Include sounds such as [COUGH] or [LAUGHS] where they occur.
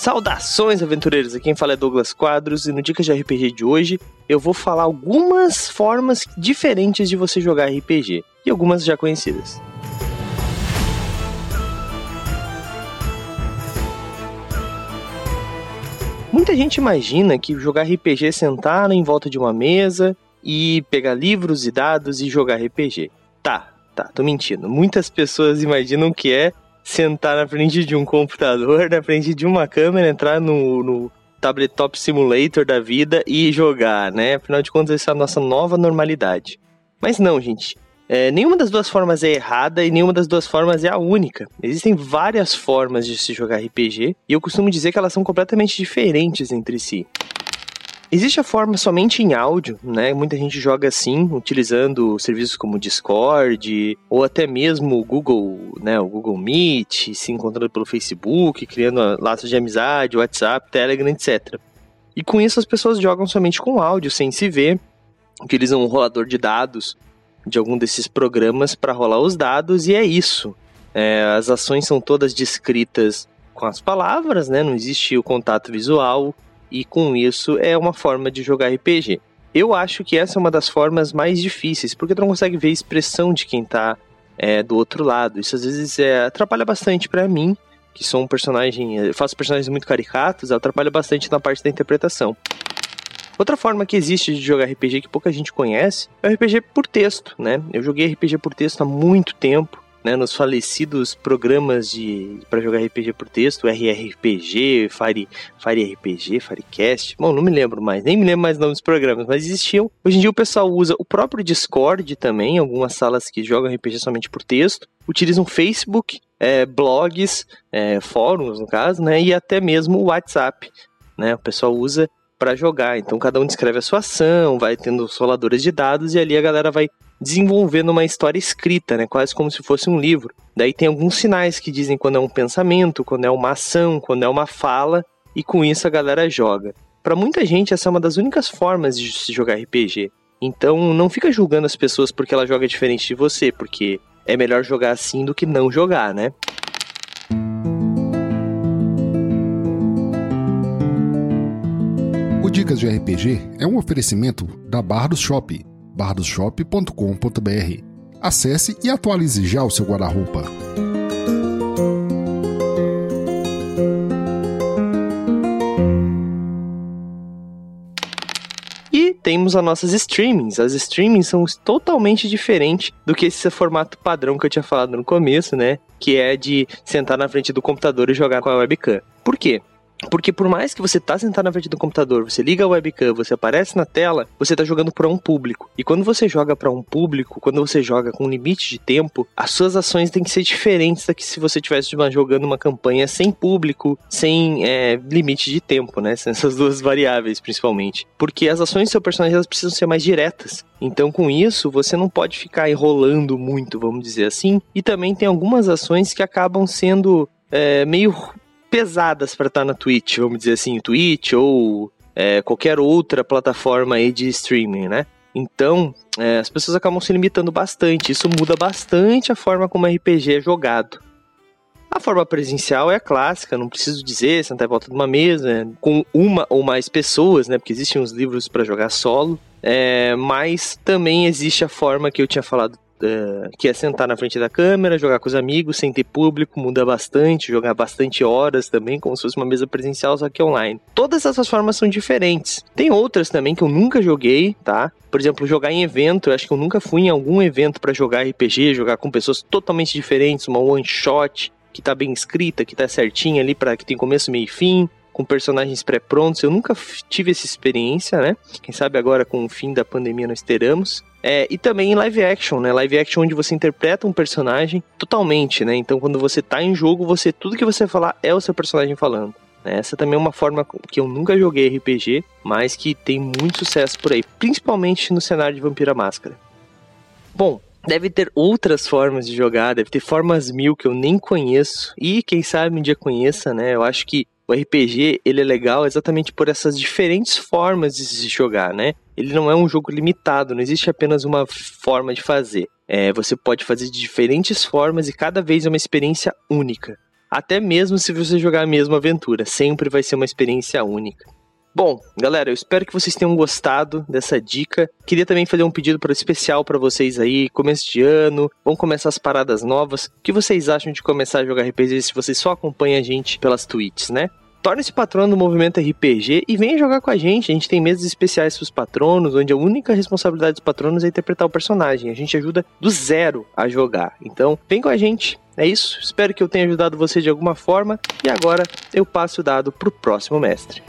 Saudações, aventureiros! Aqui quem fala é Douglas Quadros e no Dicas de RPG de hoje eu vou falar algumas formas diferentes de você jogar RPG e algumas já conhecidas. Muita gente imagina que jogar RPG é sentar em volta de uma mesa e pegar livros e dados e jogar RPG. Tá, tá, tô mentindo. Muitas pessoas imaginam que é sentar na frente de um computador, na frente de uma câmera, entrar no, no Tabletop Simulator da vida e jogar, né? Afinal de contas, essa é a nossa nova normalidade. Mas não, gente. É, nenhuma das duas formas é errada e nenhuma das duas formas é a única. Existem várias formas de se jogar RPG e eu costumo dizer que elas são completamente diferentes entre si. Existe a forma somente em áudio, né? Muita gente joga assim, utilizando serviços como Discord ou até mesmo o Google, né? O Google Meet, se encontrando pelo Facebook, criando laços de amizade, WhatsApp, Telegram, etc. E com isso as pessoas jogam somente com áudio, sem se ver, utilizam um rolador de dados de algum desses programas para rolar os dados e é isso. É, as ações são todas descritas com as palavras, né? Não existe o contato visual e com isso é uma forma de jogar RPG. Eu acho que essa é uma das formas mais difíceis, porque tu não consegue ver a expressão de quem tá é, do outro lado. Isso às vezes é, atrapalha bastante para mim, que sou um personagem, eu faço personagens muito caricatos, atrapalha bastante na parte da interpretação. Outra forma que existe de jogar RPG que pouca gente conhece é o RPG por texto, né? Eu joguei RPG por texto há muito tempo né, nos falecidos programas de para jogar RPG por texto, RRPG, Fire, Fire RPG, Firecast. Bom, não me lembro mais, nem me lembro mais nomes dos programas, mas existiam. Hoje em dia o pessoal usa o próprio Discord também, algumas salas que jogam RPG somente por texto, utilizam Facebook, é, blogs, é, fóruns no caso, né, e até mesmo o WhatsApp, né? O pessoal usa para jogar. Então cada um descreve a sua ação, vai tendo os roladores de dados e ali a galera vai desenvolvendo uma história escrita, né? Quase como se fosse um livro. Daí tem alguns sinais que dizem quando é um pensamento, quando é uma ação, quando é uma fala, e com isso a galera joga. Para muita gente, essa é uma das únicas formas de se jogar RPG. Então, não fica julgando as pessoas porque ela joga diferente de você, porque é melhor jogar assim do que não jogar, né? O Dicas de RPG é um oferecimento da Bardos Shop bardoshop.com.br. Acesse e atualize já o seu guarda-roupa. E temos as nossas streamings. As streamings são totalmente diferentes do que esse formato padrão que eu tinha falado no começo, né? Que é de sentar na frente do computador e jogar com a webcam. Por quê? Porque por mais que você tá sentado na frente do computador, você liga a webcam, você aparece na tela, você tá jogando para um público. E quando você joga para um público, quando você joga com limite de tempo, as suas ações têm que ser diferentes da que se você tivesse jogando uma campanha sem público, sem é, limite de tempo, né? São [LAUGHS] essas duas variáveis, principalmente. Porque as ações do seu personagem elas precisam ser mais diretas. Então, com isso, você não pode ficar enrolando muito, vamos dizer assim. E também tem algumas ações que acabam sendo é, meio pesadas para estar tá na Twitch, vamos dizer assim, Twitch ou é, qualquer outra plataforma aí de streaming, né? Então, é, as pessoas acabam se limitando bastante. Isso muda bastante a forma como RPG é jogado. A forma presencial é a clássica, não preciso dizer, sentar em volta de uma mesa, com uma ou mais pessoas, né? Porque existem uns livros para jogar solo. É, mas também existe a forma que eu tinha falado Uh, que é sentar na frente da câmera, jogar com os amigos, sem ter público, muda bastante, jogar bastante horas também, como se fosse uma mesa presencial, só que online. Todas essas formas são diferentes. Tem outras também que eu nunca joguei, tá? Por exemplo, jogar em evento, eu acho que eu nunca fui em algum evento para jogar RPG, jogar com pessoas totalmente diferentes, uma one shot que tá bem escrita, que tá certinha ali para que tem começo, meio e fim com personagens pré-prontos. Eu nunca tive essa experiência, né? Quem sabe agora com o fim da pandemia nós teremos. É, e também em live action, né? Live action onde você interpreta um personagem totalmente, né? Então quando você tá em jogo, você tudo que você falar é o seu personagem falando. Né? Essa também é uma forma que eu nunca joguei RPG, mas que tem muito sucesso por aí, principalmente no cenário de Vampira Máscara. Bom, deve ter outras formas de jogar, deve ter formas mil que eu nem conheço e quem sabe um dia conheça, né? Eu acho que o RPG ele é legal exatamente por essas diferentes formas de se jogar, né? Ele não é um jogo limitado, não existe apenas uma forma de fazer. É, você pode fazer de diferentes formas e cada vez é uma experiência única. até mesmo se você jogar a mesma aventura, sempre vai ser uma experiência única. Bom, galera, eu espero que vocês tenham gostado dessa dica. Queria também fazer um pedido para especial para vocês aí, começo de ano, vão começar as paradas novas. O que vocês acham de começar a jogar RPG se vocês só acompanham a gente pelas tweets, né? Torne-se patrono do movimento RPG e venha jogar com a gente. A gente tem mesas especiais para os patronos, onde a única responsabilidade dos patronos é interpretar o personagem. A gente ajuda do zero a jogar. Então, vem com a gente. É isso. Espero que eu tenha ajudado você de alguma forma. E agora eu passo o dado para o próximo mestre.